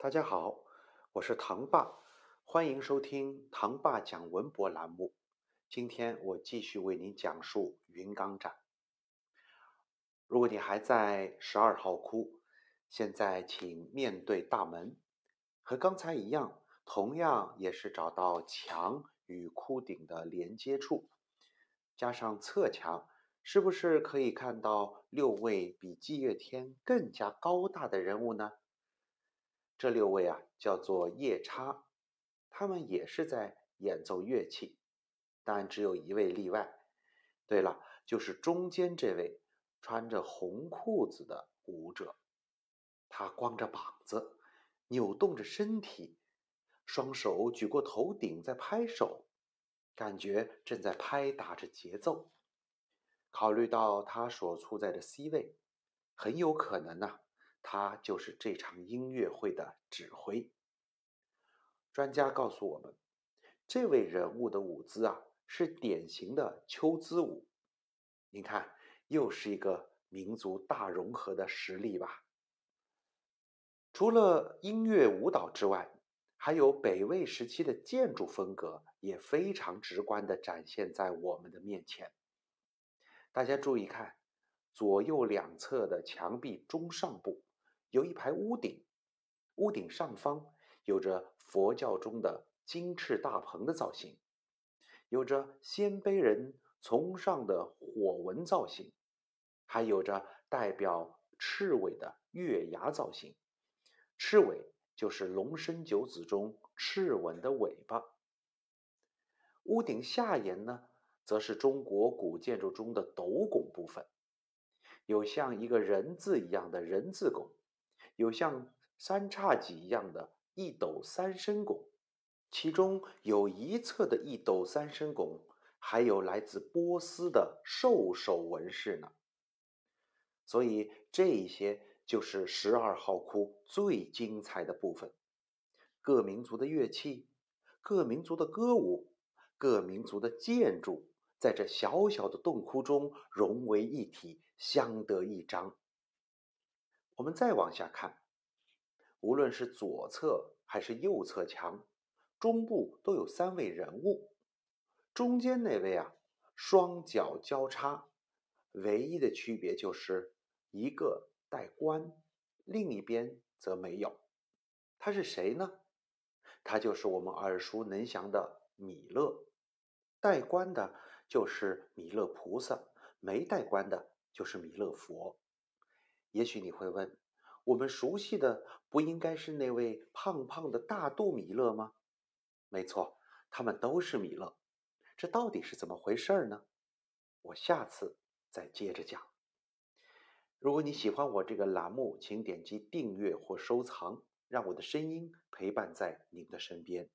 大家好，我是唐爸，欢迎收听唐爸讲文博栏目。今天我继续为您讲述云冈展。如果你还在十二号窟，现在请面对大门，和刚才一样，同样也是找到墙与窟顶的连接处，加上侧墙，是不是可以看到六位比霁月天更加高大的人物呢？这六位啊，叫做夜叉，他们也是在演奏乐器，但只有一位例外。对了，就是中间这位穿着红裤子的舞者，他光着膀子，扭动着身体，双手举过头顶在拍手，感觉正在拍打着节奏。考虑到他所处在的 C 位，很有可能呢。他就是这场音乐会的指挥。专家告诉我们，这位人物的舞姿啊，是典型的秋姿舞。您看，又是一个民族大融合的实例吧。除了音乐舞蹈之外，还有北魏时期的建筑风格，也非常直观的展现在我们的面前。大家注意看，左右两侧的墙壁中上部。有一排屋顶，屋顶上方有着佛教中的金翅大鹏的造型，有着鲜卑人从上的火纹造型，还有着代表赤尾的月牙造型。赤尾就是龙生九子中赤吻的尾巴。屋顶下沿呢，则是中国古建筑中的斗拱部分，有像一个人字一样的人字拱。有像三叉戟一样的一斗三升拱，其中有一侧的一斗三升拱，还有来自波斯的兽首纹饰呢。所以这些就是十二号窟最精彩的部分：各民族的乐器、各民族的歌舞、各民族的建筑，在这小小的洞窟中融为一体，相得益彰。我们再往下看，无论是左侧还是右侧墙，中部都有三位人物。中间那位啊，双脚交叉，唯一的区别就是一个戴冠，另一边则没有。他是谁呢？他就是我们耳熟能详的弥勒。戴冠的就是弥勒菩萨，没戴冠的就是弥勒佛。也许你会问，我们熟悉的不应该是那位胖胖的大肚弥勒吗？没错，他们都是弥勒。这到底是怎么回事呢？我下次再接着讲。如果你喜欢我这个栏目，请点击订阅或收藏，让我的声音陪伴在您的身边。